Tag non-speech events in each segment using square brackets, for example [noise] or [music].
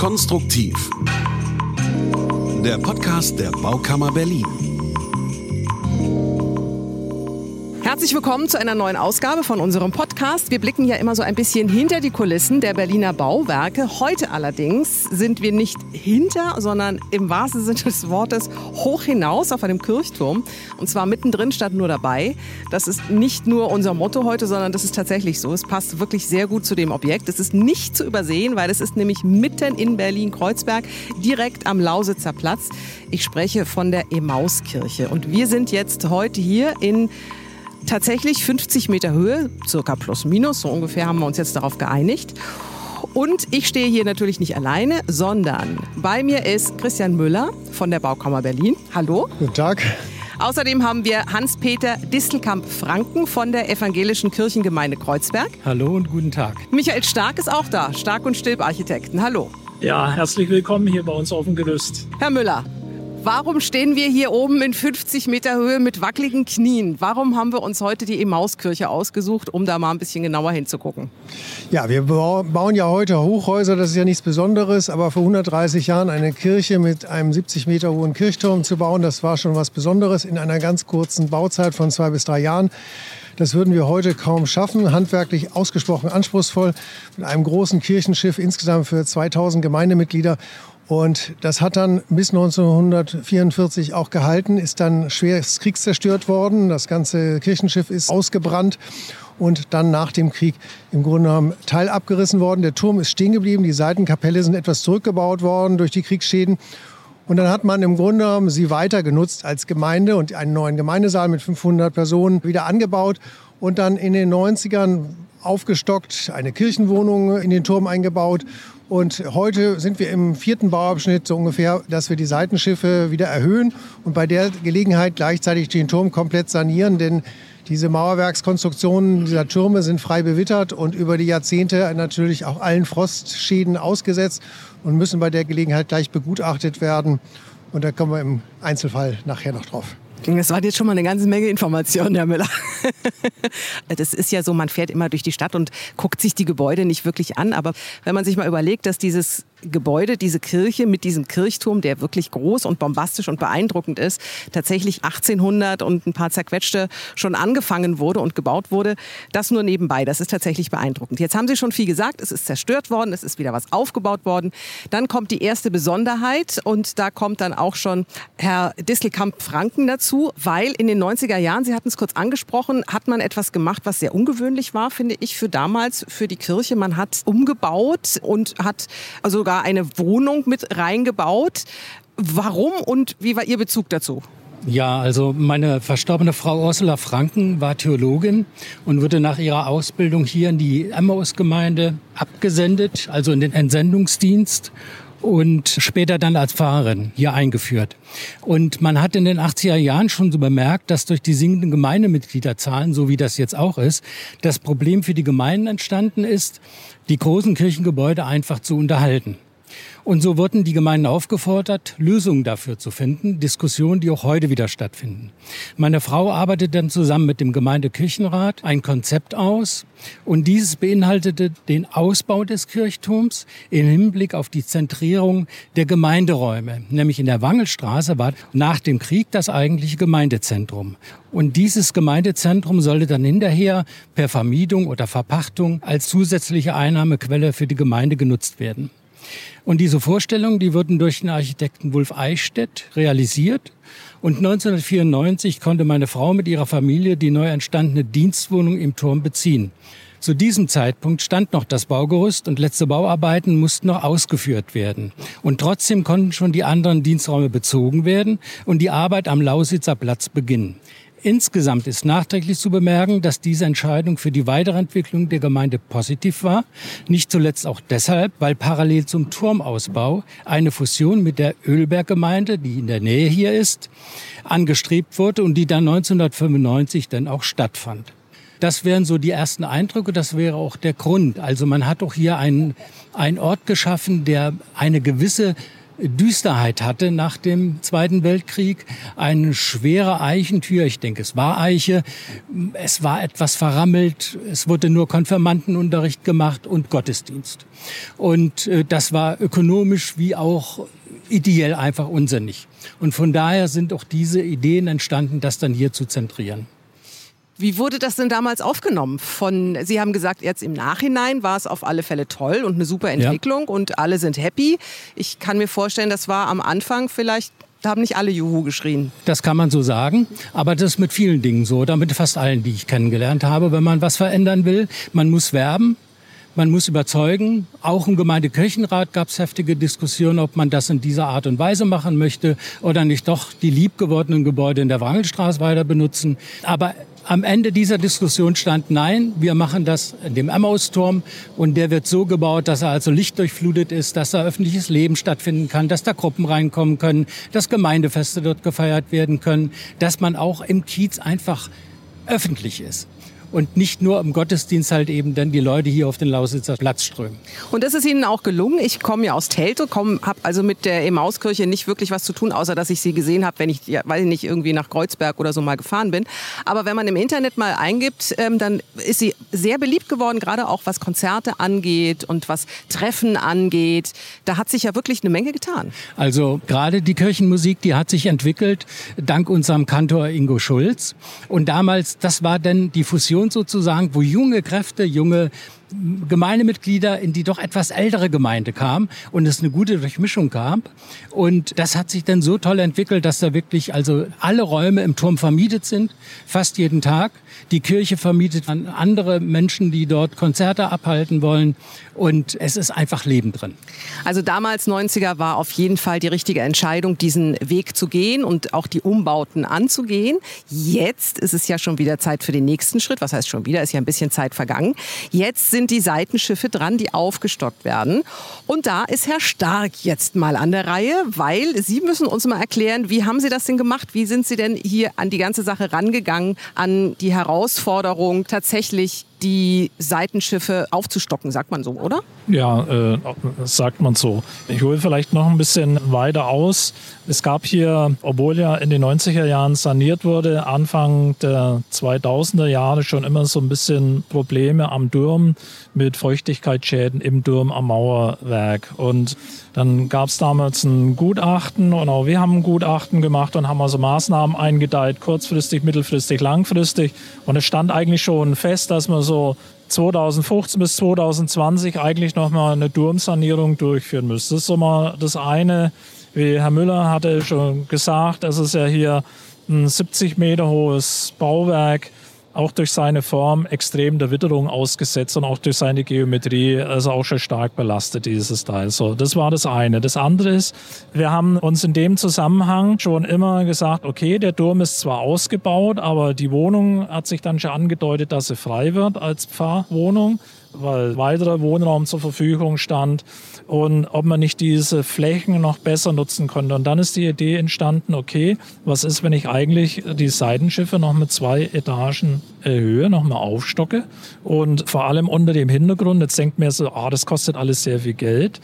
Konstruktiv. Der Podcast der Baukammer Berlin. Herzlich willkommen zu einer neuen Ausgabe von unserem Podcast. Wir blicken ja immer so ein bisschen hinter die Kulissen der Berliner Bauwerke. Heute allerdings sind wir nicht hinter, sondern im wahrsten Sinne des Wortes hoch hinaus auf einem Kirchturm. Und zwar mittendrin statt nur dabei. Das ist nicht nur unser Motto heute, sondern das ist tatsächlich so. Es passt wirklich sehr gut zu dem Objekt. Es ist nicht zu übersehen, weil es ist nämlich mitten in Berlin-Kreuzberg, direkt am Lausitzer Platz. Ich spreche von der Emauskirche. Und wir sind jetzt heute hier in tatsächlich 50 Meter Höhe, circa plus minus, so ungefähr haben wir uns jetzt darauf geeinigt. Und ich stehe hier natürlich nicht alleine, sondern bei mir ist Christian Müller von der Baukammer Berlin. Hallo. Guten Tag. Außerdem haben wir Hans-Peter Distelkamp-Franken von der Evangelischen Kirchengemeinde Kreuzberg. Hallo und guten Tag. Michael Stark ist auch da, Stark und Stilp Architekten. Hallo. Ja, herzlich willkommen hier bei uns auf dem Gelüst. Herr Müller, Warum stehen wir hier oben in 50 Meter Höhe mit wackeligen Knien? Warum haben wir uns heute die Emauskirche ausgesucht, um da mal ein bisschen genauer hinzugucken? Ja, wir bauen ja heute Hochhäuser, das ist ja nichts Besonderes, aber vor 130 Jahren eine Kirche mit einem 70 Meter hohen Kirchturm zu bauen, das war schon was Besonderes in einer ganz kurzen Bauzeit von zwei bis drei Jahren. Das würden wir heute kaum schaffen. Handwerklich ausgesprochen anspruchsvoll mit einem großen Kirchenschiff insgesamt für 2000 Gemeindemitglieder. Und das hat dann bis 1944 auch gehalten, ist dann schwer kriegszerstört worden. Das ganze Kirchenschiff ist ausgebrannt und dann nach dem Krieg im Grunde genommen Teil abgerissen worden. Der Turm ist stehen geblieben, die Seitenkapelle sind etwas zurückgebaut worden durch die Kriegsschäden. Und dann hat man im Grunde genommen sie weiter genutzt als Gemeinde und einen neuen Gemeindesaal mit 500 Personen wieder angebaut und dann in den 90ern aufgestockt, eine Kirchenwohnung in den Turm eingebaut und heute sind wir im vierten Bauabschnitt so ungefähr, dass wir die Seitenschiffe wieder erhöhen und bei der Gelegenheit gleichzeitig den Turm komplett sanieren, denn diese Mauerwerkskonstruktionen dieser Türme sind frei bewittert und über die Jahrzehnte natürlich auch allen Frostschäden ausgesetzt und müssen bei der Gelegenheit gleich begutachtet werden. Und da kommen wir im Einzelfall nachher noch drauf. Das war jetzt schon mal eine ganze Menge Informationen, Herr Müller. [laughs] Das ist ja so, man fährt immer durch die Stadt und guckt sich die Gebäude nicht wirklich an. Aber wenn man sich mal überlegt, dass dieses Gebäude, diese Kirche mit diesem Kirchturm, der wirklich groß und bombastisch und beeindruckend ist, tatsächlich 1800 und ein paar zerquetschte schon angefangen wurde und gebaut wurde. Das nur nebenbei. Das ist tatsächlich beeindruckend. Jetzt haben Sie schon viel gesagt. Es ist zerstört worden. Es ist wieder was aufgebaut worden. Dann kommt die erste Besonderheit und da kommt dann auch schon Herr Distelkamp-Franken dazu, weil in den 90er Jahren, Sie hatten es kurz angesprochen, hat man etwas gemacht, was sehr ungewöhnlich war, finde ich, für damals, für die Kirche. Man hat umgebaut und hat sogar sogar eine Wohnung mit reingebaut. Warum und wie war Ihr Bezug dazu? Ja, also meine verstorbene Frau Ursula Franken war Theologin und wurde nach ihrer Ausbildung hier in die Emmaus-Gemeinde abgesendet, also in den Entsendungsdienst und später dann als Pfarrerin hier eingeführt. Und man hat in den 80er Jahren schon so bemerkt, dass durch die sinkenden Gemeindemitgliederzahlen, so wie das jetzt auch ist, das Problem für die Gemeinden entstanden ist, die großen Kirchengebäude einfach zu unterhalten. Und so wurden die Gemeinden aufgefordert, Lösungen dafür zu finden, Diskussionen, die auch heute wieder stattfinden. Meine Frau arbeitet dann zusammen mit dem Gemeindekirchenrat ein Konzept aus und dieses beinhaltete den Ausbau des Kirchturms im Hinblick auf die Zentrierung der Gemeinderäume. Nämlich in der Wangelstraße war nach dem Krieg das eigentliche Gemeindezentrum. Und dieses Gemeindezentrum sollte dann hinterher per Vermietung oder Verpachtung als zusätzliche Einnahmequelle für die Gemeinde genutzt werden. Und diese Vorstellungen, die wurden durch den Architekten Wolf Eichstätt realisiert. Und 1994 konnte meine Frau mit ihrer Familie die neu entstandene Dienstwohnung im Turm beziehen. Zu diesem Zeitpunkt stand noch das Baugerüst und letzte Bauarbeiten mussten noch ausgeführt werden. Und trotzdem konnten schon die anderen Diensträume bezogen werden und die Arbeit am Lausitzer Platz beginnen. Insgesamt ist nachträglich zu bemerken, dass diese Entscheidung für die Weiterentwicklung der Gemeinde positiv war. Nicht zuletzt auch deshalb, weil parallel zum Turmausbau eine Fusion mit der Ölberggemeinde, die in der Nähe hier ist, angestrebt wurde und die dann 1995 dann auch stattfand. Das wären so die ersten Eindrücke, das wäre auch der Grund. Also man hat doch hier einen, einen Ort geschaffen, der eine gewisse Düsterheit hatte nach dem Zweiten Weltkrieg. Eine schwere Eichentür, ich denke, es war Eiche. Es war etwas verrammelt. Es wurde nur Konfirmandenunterricht gemacht und Gottesdienst. Und äh, das war ökonomisch wie auch ideell einfach unsinnig. Und von daher sind auch diese Ideen entstanden, das dann hier zu zentrieren. Wie wurde das denn damals aufgenommen? Von, Sie haben gesagt, jetzt im Nachhinein war es auf alle Fälle toll und eine super Entwicklung ja. und alle sind happy. Ich kann mir vorstellen, das war am Anfang vielleicht da haben nicht alle Juhu geschrien. Das kann man so sagen, aber das ist mit vielen Dingen so, damit fast allen, die ich kennengelernt habe. Wenn man was verändern will, man muss werben, man muss überzeugen. Auch im Gemeindekirchenrat gab es heftige Diskussionen, ob man das in dieser Art und Weise machen möchte oder nicht doch die liebgewordenen Gebäude in der Wrangelstraße weiter benutzen. Aber am Ende dieser Diskussion stand, nein, wir machen das in dem Emmausturm und der wird so gebaut, dass er also lichtdurchflutet ist, dass da öffentliches Leben stattfinden kann, dass da Gruppen reinkommen können, dass Gemeindefeste dort gefeiert werden können, dass man auch im Kiez einfach öffentlich ist und nicht nur im Gottesdienst halt eben dann die Leute hier auf den Lausitzer Platz strömen. Und das ist Ihnen auch gelungen. Ich komme ja aus Telte, habe also mit der Emauskirche nicht wirklich was zu tun, außer dass ich sie gesehen habe, wenn ich, ja, weil ich nicht irgendwie nach Kreuzberg oder so mal gefahren bin. Aber wenn man im Internet mal eingibt, ähm, dann ist sie sehr beliebt geworden, gerade auch was Konzerte angeht und was Treffen angeht. Da hat sich ja wirklich eine Menge getan. Also gerade die Kirchenmusik, die hat sich entwickelt dank unserem Kantor Ingo Schulz. Und damals, das war dann die Fusion Generation sozusagen, wo junge Kräfte, junge Gemeindemitglieder in die doch etwas ältere Gemeinde kamen und es eine gute Durchmischung gab. Und das hat sich dann so toll entwickelt, dass da wirklich also alle Räume im Turm vermietet sind, fast jeden Tag. Die Kirche vermietet an andere Menschen, die dort Konzerte abhalten wollen. Und es ist einfach Leben drin. Also damals 90er war auf jeden Fall die richtige Entscheidung, diesen Weg zu gehen und auch die Umbauten anzugehen. Jetzt ist es ja schon wieder Zeit für den nächsten Schritt. Was heißt schon wieder? Ist ja ein bisschen Zeit vergangen. Jetzt sind die Seitenschiffe dran, die aufgestockt werden. Und da ist Herr Stark jetzt mal an der Reihe, weil Sie müssen uns mal erklären, wie haben Sie das denn gemacht? Wie sind Sie denn hier an die ganze Sache rangegangen, an die Herausforderung, tatsächlich die Seitenschiffe aufzustocken, sagt man so, oder? Ja, äh, sagt man so. Ich hole vielleicht noch ein bisschen weiter aus. Es gab hier, obwohl ja in den 90er Jahren saniert wurde, Anfang der 2000er Jahre schon immer so ein bisschen Probleme am Turm mit Feuchtigkeitsschäden im Turm am Mauerwerk. Und dann gab es damals ein Gutachten und auch wir haben ein Gutachten gemacht und haben also Maßnahmen eingedeiht, kurzfristig, mittelfristig, langfristig. Und es stand eigentlich schon fest, dass man so 2015 bis 2020 eigentlich nochmal eine Turmsanierung durchführen müsste. Das ist so mal das eine. Wie Herr Müller hatte schon gesagt, es ist ja hier ein 70 Meter hohes Bauwerk auch durch seine Form extrem der Witterung ausgesetzt und auch durch seine Geometrie also auch schon stark belastet, dieses Teil. So, das war das eine. Das andere ist, wir haben uns in dem Zusammenhang schon immer gesagt, okay, der Turm ist zwar ausgebaut, aber die Wohnung hat sich dann schon angedeutet, dass sie frei wird als Pfarrwohnung weil weiterer Wohnraum zur Verfügung stand und ob man nicht diese Flächen noch besser nutzen konnte. Und dann ist die Idee entstanden, okay, was ist, wenn ich eigentlich die Seitenschiffe noch mit zwei Etagen erhöhe, nochmal aufstocke und vor allem unter dem Hintergrund, jetzt denkt mir so, ah, das kostet alles sehr viel Geld.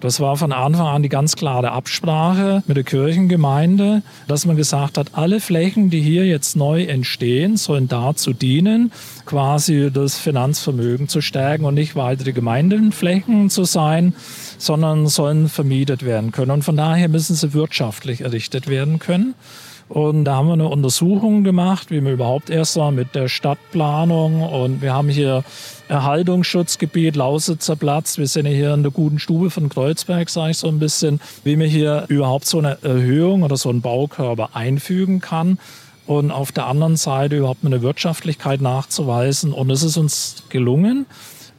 Das war von Anfang an die ganz klare Absprache mit der Kirchengemeinde, dass man gesagt hat, alle Flächen, die hier jetzt neu entstehen, sollen dazu dienen, quasi das Finanzvermögen zu stärken und nicht weitere Gemeindenflächen zu sein, sondern sollen vermietet werden können. Und von daher müssen sie wirtschaftlich errichtet werden können. Und da haben wir eine Untersuchung gemacht, wie wir überhaupt erst mal mit der Stadtplanung und wir haben hier Erhaltungsschutzgebiet Lausitzer Platz. Wir sind hier in der guten Stube von Kreuzberg, sage ich so ein bisschen, wie man hier überhaupt so eine Erhöhung oder so einen Baukörper einfügen kann und auf der anderen Seite überhaupt eine Wirtschaftlichkeit nachzuweisen. Und es ist uns gelungen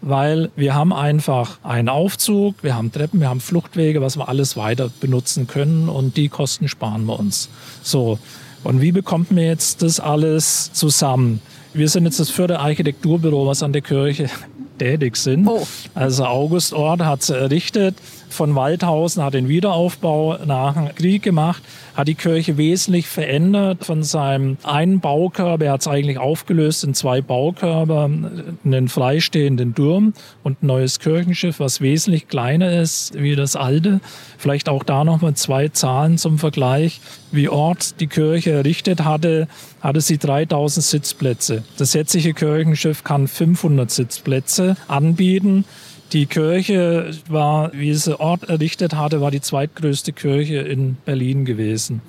weil wir haben einfach einen Aufzug, wir haben Treppen, wir haben Fluchtwege, was wir alles weiter benutzen können und die Kosten sparen wir uns. So. Und wie bekommt man jetzt das alles zusammen? Wir sind jetzt das vierte Architekturbüro, was an der Kirche [laughs] tätig sind. Oh. Also August Ort hat es errichtet. Von Waldhausen, hat den Wiederaufbau nach dem Krieg gemacht, hat die Kirche wesentlich verändert von seinem einen Baukörper. Er hat es eigentlich aufgelöst in zwei Baukörper, einen freistehenden Turm und ein neues Kirchenschiff, was wesentlich kleiner ist wie das alte. Vielleicht auch da nochmal zwei Zahlen zum Vergleich. Wie Ort die Kirche errichtet hatte, hatte sie 3000 Sitzplätze. Das jetzige Kirchenschiff kann 500 Sitzplätze anbieten. Die Kirche war, wie sie Ort errichtet hatte, war die zweitgrößte Kirche in Berlin gewesen.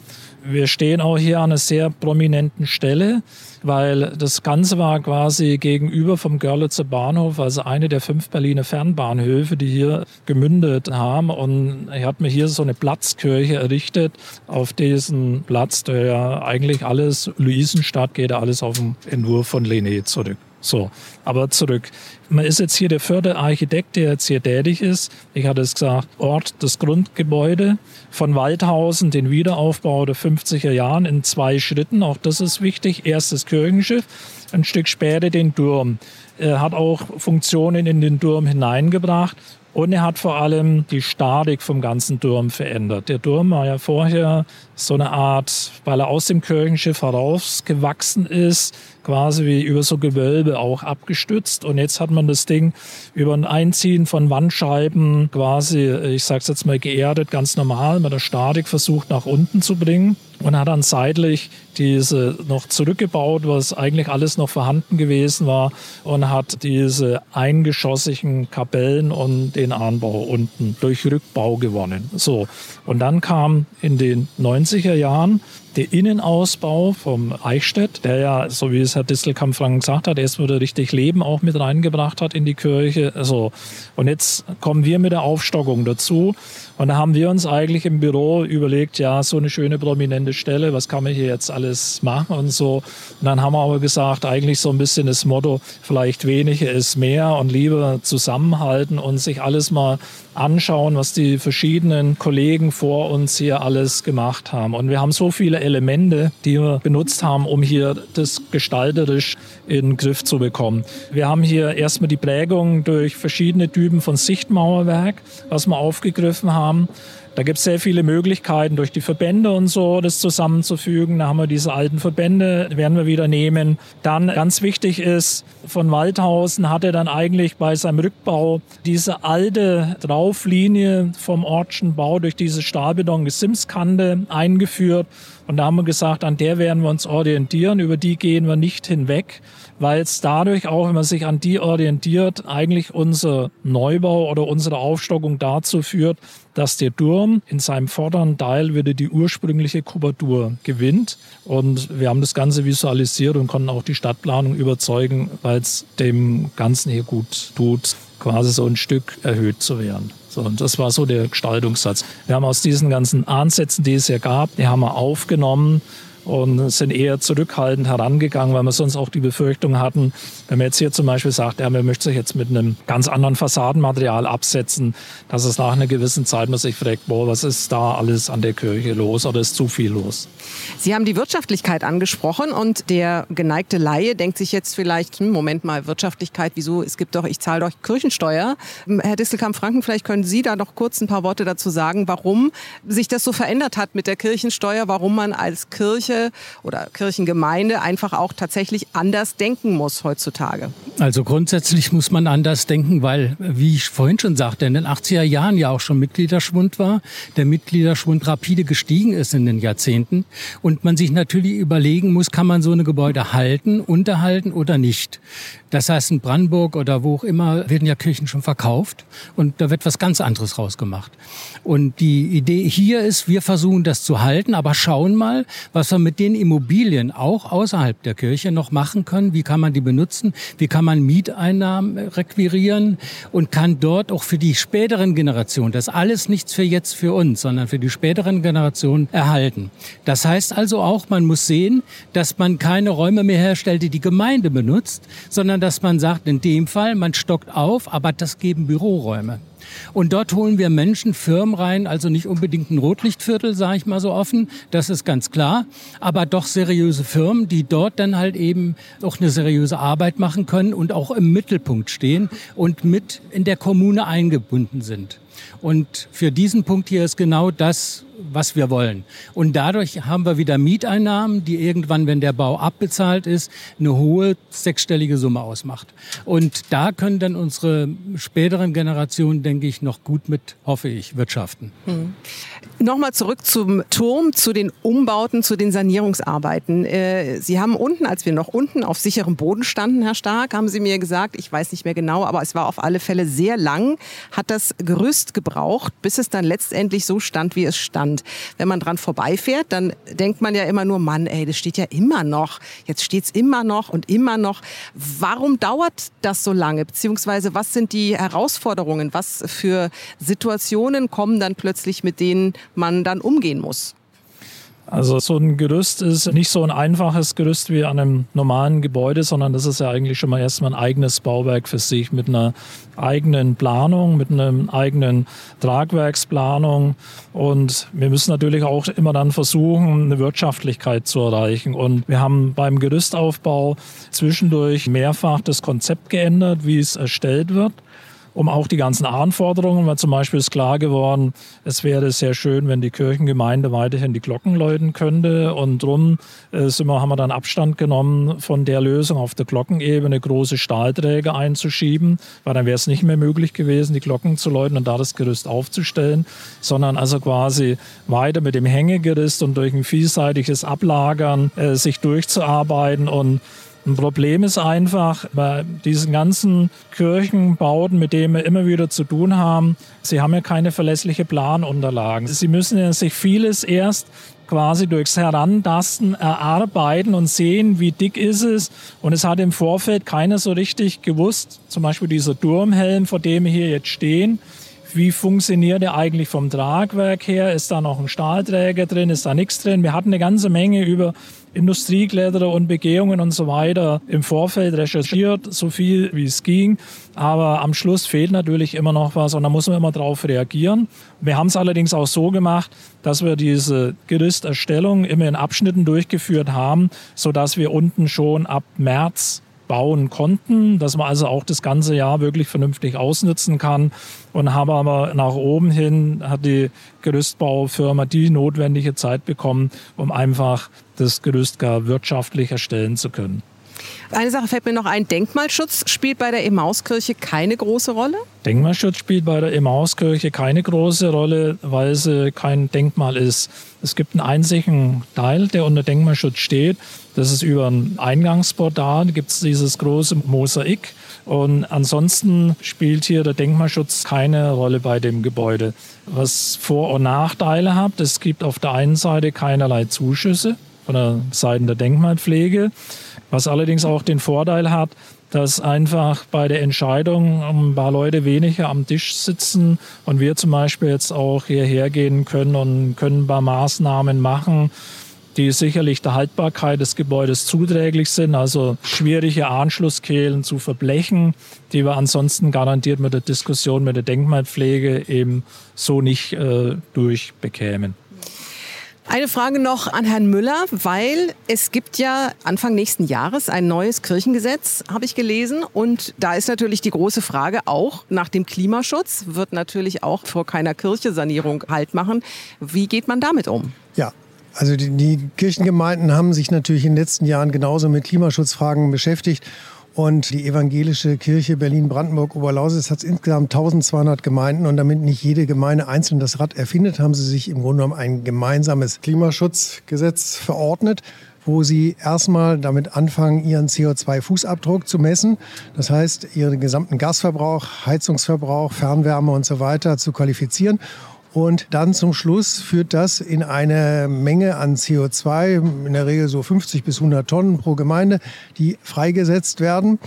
Wir stehen auch hier an einer sehr prominenten Stelle, weil das Ganze war quasi gegenüber vom Görlitzer Bahnhof, also eine der fünf Berliner Fernbahnhöfe, die hier gemündet haben. Und er hat mir hier so eine Platzkirche errichtet. Auf diesen Platz, der ja eigentlich alles, Luisenstadt geht alles auf den Entwurf von Lené zurück. So, aber zurück. Man ist jetzt hier der vierte Architekt, der jetzt hier tätig ist. Ich hatte es gesagt, Ort das Grundgebäude von Waldhausen, den Wiederaufbau der 50er Jahren in zwei Schritten. Auch das ist wichtig. Erstes Kirchenschiff, ein Stück später den Turm. Er hat auch Funktionen in den Turm hineingebracht. Und er hat vor allem die Statik vom ganzen Turm verändert. Der Turm war ja vorher so eine Art, weil er aus dem Kirchenschiff herausgewachsen ist, quasi wie über so Gewölbe auch abgestützt. Und jetzt hat man das Ding über ein Einziehen von Wandscheiben quasi, ich sag's jetzt mal geerdet, ganz normal mit der Statik versucht nach unten zu bringen und hat dann seitlich diese noch zurückgebaut, was eigentlich alles noch vorhanden gewesen war und hat diese eingeschossigen Kapellen und den Anbau unten durch Rückbau gewonnen. So. Und dann kam in den 90er Jahren der Innenausbau vom Eichstätt, der ja, so wie es Herr Distelkamp-Frank gesagt hat, erst wieder richtig Leben auch mit reingebracht hat in die Kirche. Also, und jetzt kommen wir mit der Aufstockung dazu. Und da haben wir uns eigentlich im Büro überlegt, ja, so eine schöne prominente Stelle, was kann man hier jetzt alles machen und so. Und dann haben wir aber gesagt, eigentlich so ein bisschen das Motto, vielleicht weniger ist mehr und lieber zusammenhalten und sich alles mal anschauen, was die verschiedenen Kollegen vor uns hier alles gemacht haben. Und wir haben so viele Elemente, die wir benutzt haben, um hier das gestalterisch in den Griff zu bekommen. Wir haben hier erstmal die Prägung durch verschiedene Typen von Sichtmauerwerk, was wir aufgegriffen haben. Um. Da gibt es sehr viele Möglichkeiten durch die Verbände und so, das zusammenzufügen. Da haben wir diese alten Verbände, werden wir wieder nehmen. Dann ganz wichtig ist, von Waldhausen hat er dann eigentlich bei seinem Rückbau diese alte Drauflinie vom Ortschen Bau durch diese Stahlbeton-Gesimskante eingeführt. Und da haben wir gesagt, an der werden wir uns orientieren, über die gehen wir nicht hinweg weil es dadurch auch, wenn man sich an die orientiert, eigentlich unser Neubau oder unsere Aufstockung dazu führt, dass der Turm in seinem vorderen Teil wieder die ursprüngliche Kubatur gewinnt. Und wir haben das Ganze visualisiert und konnten auch die Stadtplanung überzeugen, weil es dem Ganzen hier gut tut, quasi so ein Stück erhöht zu werden. So, und das war so der Gestaltungssatz. Wir haben aus diesen ganzen Ansätzen, die es ja gab, die haben wir aufgenommen und sind eher zurückhaltend herangegangen, weil wir sonst auch die Befürchtung hatten, wenn man jetzt hier zum Beispiel sagt, ja, man möchte sich jetzt mit einem ganz anderen Fassadenmaterial absetzen, dass es nach einer gewissen Zeit man sich fragt, boah, was ist da alles an der Kirche los oder ist zu viel los? Sie haben die Wirtschaftlichkeit angesprochen und der geneigte Laie denkt sich jetzt vielleicht, hm, Moment mal, Wirtschaftlichkeit, wieso? Es gibt doch, ich zahle doch Kirchensteuer. Herr Distelkamp-Franken, vielleicht können Sie da noch kurz ein paar Worte dazu sagen, warum sich das so verändert hat mit der Kirchensteuer, warum man als Kirche oder Kirchengemeinde einfach auch tatsächlich anders denken muss heutzutage? Also grundsätzlich muss man anders denken, weil, wie ich vorhin schon sagte, in den 80er Jahren ja auch schon Mitgliederschwund war, der Mitgliederschwund rapide gestiegen ist in den Jahrzehnten und man sich natürlich überlegen muss, kann man so eine Gebäude halten, unterhalten oder nicht. Das heißt, in Brandenburg oder wo auch immer werden ja Kirchen schon verkauft und da wird was ganz anderes rausgemacht. Und die Idee hier ist, wir versuchen das zu halten, aber schauen mal, was wir mit den Immobilien auch außerhalb der Kirche noch machen können. Wie kann man die benutzen? Wie kann man Mieteinnahmen requirieren und kann dort auch für die späteren Generationen, das alles nichts für jetzt für uns, sondern für die späteren Generationen erhalten. Das heißt also auch, man muss sehen, dass man keine Räume mehr herstellt, die die Gemeinde benutzt, sondern dass man sagt, in dem Fall, man stockt auf, aber das geben Büroräume. Und dort holen wir Menschen, Firmen rein, also nicht unbedingt ein Rotlichtviertel, sage ich mal so offen, das ist ganz klar, aber doch seriöse Firmen, die dort dann halt eben auch eine seriöse Arbeit machen können und auch im Mittelpunkt stehen und mit in der Kommune eingebunden sind. Und für diesen Punkt hier ist genau das, was wir wollen. Und dadurch haben wir wieder Mieteinnahmen, die irgendwann, wenn der Bau abbezahlt ist, eine hohe sechsstellige Summe ausmacht. Und da können dann unsere späteren Generationen, denke ich, noch gut mit, hoffe ich, wirtschaften. Hm. Nochmal zurück zum Turm, zu den Umbauten, zu den Sanierungsarbeiten. Äh, Sie haben unten, als wir noch unten auf sicherem Boden standen, Herr Stark, haben Sie mir gesagt, ich weiß nicht mehr genau, aber es war auf alle Fälle sehr lang, hat das Gerüst gebraucht, bis es dann letztendlich so stand, wie es stand. Wenn man dran vorbeifährt, dann denkt man ja immer nur, Mann, ey, das steht ja immer noch. Jetzt steht es immer noch und immer noch. Warum dauert das so lange? Beziehungsweise was sind die Herausforderungen? Was für Situationen kommen dann plötzlich, mit denen man dann umgehen muss? Also so ein Gerüst ist nicht so ein einfaches Gerüst wie an einem normalen Gebäude, sondern das ist ja eigentlich schon mal erstmal ein eigenes Bauwerk für sich mit einer eigenen Planung, mit einer eigenen Tragwerksplanung. Und wir müssen natürlich auch immer dann versuchen, eine Wirtschaftlichkeit zu erreichen. Und wir haben beim Gerüstaufbau zwischendurch mehrfach das Konzept geändert, wie es erstellt wird um auch die ganzen Anforderungen, weil zum Beispiel ist klar geworden, es wäre sehr schön, wenn die Kirchengemeinde weiterhin die Glocken läuten könnte. Und drum äh, sind wir, haben wir dann Abstand genommen von der Lösung auf der Glockenebene große Stahlträger einzuschieben, weil dann wäre es nicht mehr möglich gewesen, die Glocken zu läuten und da das Gerüst aufzustellen, sondern also quasi weiter mit dem Hängegerüst und durch ein vielseitiges Ablagern äh, sich durchzuarbeiten. Und ein Problem ist einfach, bei diesen ganzen Kirchenbauten, mit denen wir immer wieder zu tun haben, sie haben ja keine verlässliche Planunterlagen. Sie müssen ja sich vieles erst quasi durchs Herantasten erarbeiten und sehen, wie dick ist es. Und es hat im Vorfeld keiner so richtig gewusst, zum Beispiel dieser Turmhelm, vor dem wir hier jetzt stehen, wie funktioniert er eigentlich vom Tragwerk her? Ist da noch ein Stahlträger drin? Ist da nichts drin? Wir hatten eine ganze Menge über Industriekletterer und Begehungen und so weiter im Vorfeld recherchiert, so viel wie es ging. Aber am Schluss fehlt natürlich immer noch was und da muss man immer darauf reagieren. Wir haben es allerdings auch so gemacht, dass wir diese Gerüsterstellung immer in Abschnitten durchgeführt haben, sodass wir unten schon ab März bauen konnten, dass man also auch das ganze Jahr wirklich vernünftig ausnutzen kann. Und haben aber nach oben hin hat die Gerüstbaufirma die notwendige Zeit bekommen, um einfach das Gerüst gar wirtschaftlich erstellen zu können. Eine Sache fällt mir noch ein. Denkmalschutz spielt bei der Emauskirche keine große Rolle? Denkmalschutz spielt bei der Emauskirche keine große Rolle, weil sie kein Denkmal ist. Es gibt einen einzigen Teil, der unter Denkmalschutz steht. Das ist über ein Eingangsportal, da gibt es dieses große Mosaik. Und ansonsten spielt hier der Denkmalschutz keine Rolle bei dem Gebäude. Was Vor- und Nachteile hat, es gibt auf der einen Seite keinerlei Zuschüsse von der Seite der Denkmalpflege. Was allerdings auch den Vorteil hat, dass einfach bei der Entscheidung ein paar Leute weniger am Tisch sitzen und wir zum Beispiel jetzt auch hierher gehen können und können ein paar Maßnahmen machen, die sicherlich der Haltbarkeit des Gebäudes zuträglich sind, also schwierige Anschlusskehlen zu verblechen, die wir ansonsten garantiert mit der Diskussion mit der Denkmalpflege eben so nicht äh, durchbekämen. Eine Frage noch an Herrn Müller, weil es gibt ja Anfang nächsten Jahres ein neues Kirchengesetz, habe ich gelesen. Und da ist natürlich die große Frage auch nach dem Klimaschutz, wird natürlich auch vor keiner Kirchesanierung Halt machen. Wie geht man damit um? Ja, also die, die Kirchengemeinden haben sich natürlich in den letzten Jahren genauso mit Klimaschutzfragen beschäftigt. Und die evangelische Kirche Berlin-Brandenburg-Oberlausitz hat insgesamt 1200 Gemeinden. Und damit nicht jede Gemeinde einzeln das Rad erfindet, haben sie sich im Grunde genommen ein gemeinsames Klimaschutzgesetz verordnet wo sie erstmal damit anfangen, ihren CO2-Fußabdruck zu messen. Das heißt, ihren gesamten Gasverbrauch, Heizungsverbrauch, Fernwärme und so weiter zu qualifizieren. Und dann zum Schluss führt das in eine Menge an CO2, in der Regel so 50 bis 100 Tonnen pro Gemeinde, die freigesetzt werden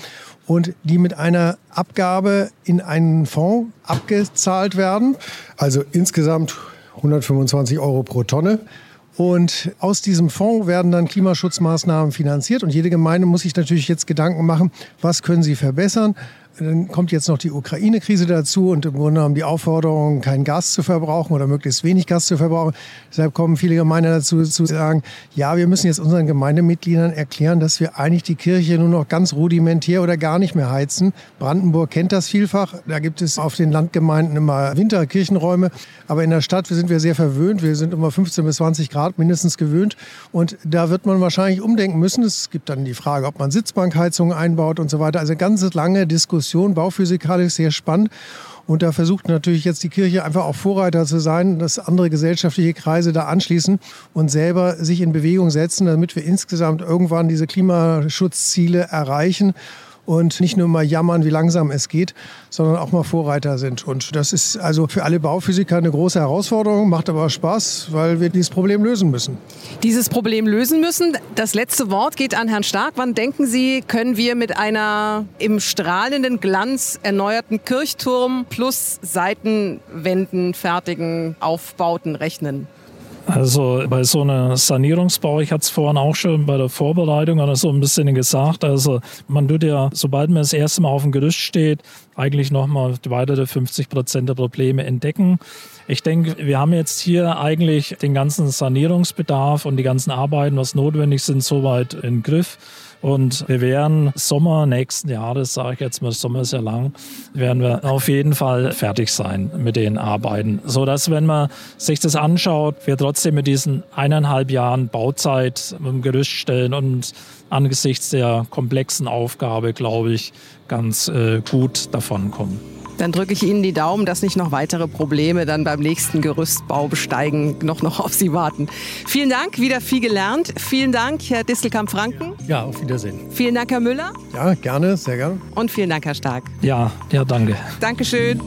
und die mit einer Abgabe in einen Fonds abgezahlt werden. Also insgesamt 125 Euro pro Tonne. Und aus diesem Fonds werden dann Klimaschutzmaßnahmen finanziert. Und jede Gemeinde muss sich natürlich jetzt Gedanken machen, was können sie verbessern, Dann kommt jetzt noch die Ukraine-Krise dazu und im Grunde genommen die Aufforderung, kein Gas zu verbrauchen oder möglichst wenig Gas zu verbrauchen. Deshalb kommen viele Gemeinden dazu zu sagen, ja, wir müssen jetzt unseren Gemeindemitgliedern erklären, dass wir eigentlich die Kirche nur noch ganz rudimentär oder gar nicht mehr heizen. Brandenburg kennt das vielfach. Da gibt es auf den Landgemeinden immer Winterkirchenräume. Aber in der Stadt sind wir sehr verwöhnt. Wir sind immer 15 bis 20 Grad mindestens gewöhnt. Und da wird man wahrscheinlich umdenken müssen. Es gibt dann die Frage, ob man Sitzbankheizungen einbaut und so weiter. Also ganz lange Diskussion, bauphysikalisch sehr spannend. Und da versucht natürlich jetzt die Kirche einfach auch Vorreiter zu sein, dass andere gesellschaftliche Kreise da anschließen und selber sich in Bewegung setzen, damit wir insgesamt irgendwann diese Klimaschutzziele erreichen und nicht nur mal jammern, wie langsam es geht, sondern auch mal Vorreiter sind. Und das ist also für alle Bauphysiker eine große Herausforderung, macht aber Spaß, weil wir dieses Problem lösen müssen. Dieses Problem lösen müssen. Das letzte Wort geht an Herrn Stark. Wann denken Sie, können wir mit einer im strahlenden Glanz erneuerten Kirchturm plus Seitenwänden fertigen Aufbauten rechnen? Also bei so einem Sanierungsbau, ich hatte es vorhin auch schon bei der Vorbereitung oder so ein bisschen gesagt, also man tut ja, sobald man das erste Mal auf dem Gerüst steht, eigentlich nochmal weitere 50 Prozent der Probleme entdecken. Ich denke, wir haben jetzt hier eigentlich den ganzen Sanierungsbedarf und die ganzen Arbeiten, was notwendig sind, soweit im Griff. Und wir werden Sommer nächsten Jahres, sage ich jetzt mal, Sommer ist ja lang, werden wir auf jeden Fall fertig sein mit den Arbeiten. So dass, wenn man sich das anschaut, wir trotzdem mit diesen eineinhalb Jahren Bauzeit im Gerüst stellen und angesichts der komplexen Aufgabe, glaube ich, ganz äh, gut davonkommen. Dann drücke ich Ihnen die Daumen, dass nicht noch weitere Probleme dann beim nächsten Gerüstbau besteigen, noch, noch auf Sie warten. Vielen Dank, wieder viel gelernt. Vielen Dank, Herr Distelkamp-Franken. Ja, auf Wiedersehen. Vielen Dank, Herr Müller. Ja, gerne, sehr gerne. Und vielen Dank, Herr Stark. Ja, ja, danke. Dankeschön.